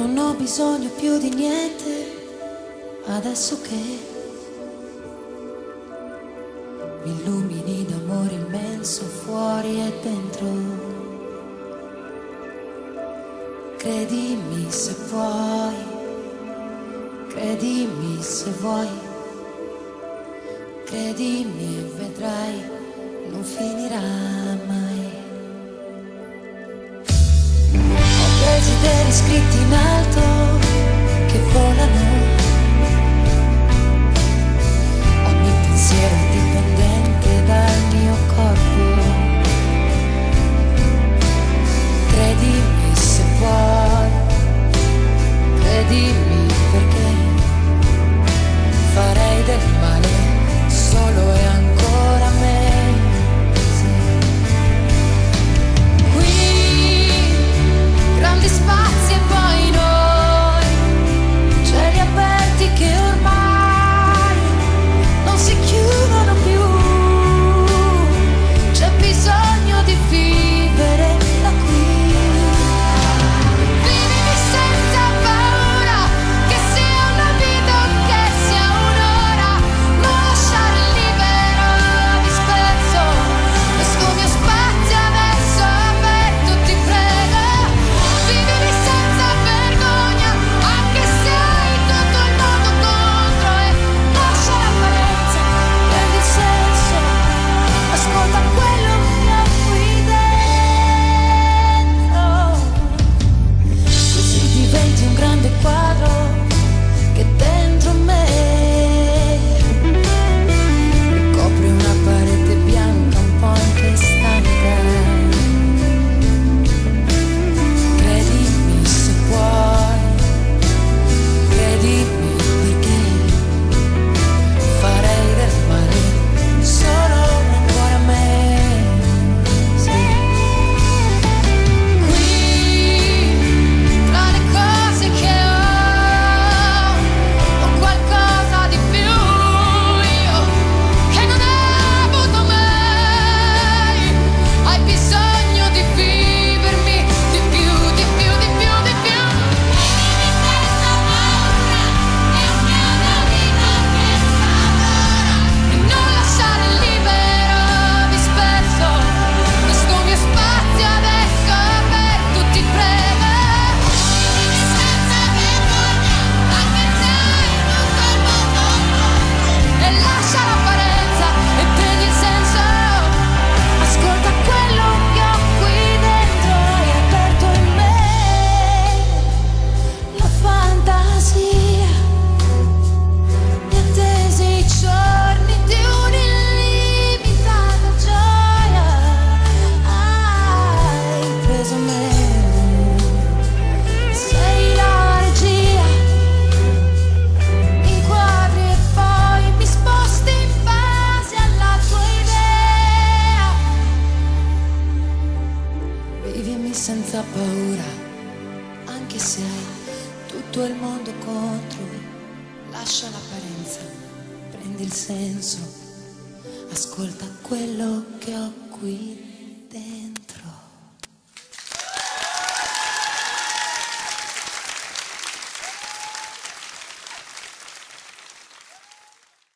Non ho bisogno più di niente adesso che mi illumini d'amore immenso fuori e dentro. Credimi se puoi, credimi se vuoi, credimi e vedrai, non finirà mai. alberi scritti in alto che volano paura, anche se hai tutto il mondo contro, lascia l'apparenza, prendi il senso, ascolta quello che ho qui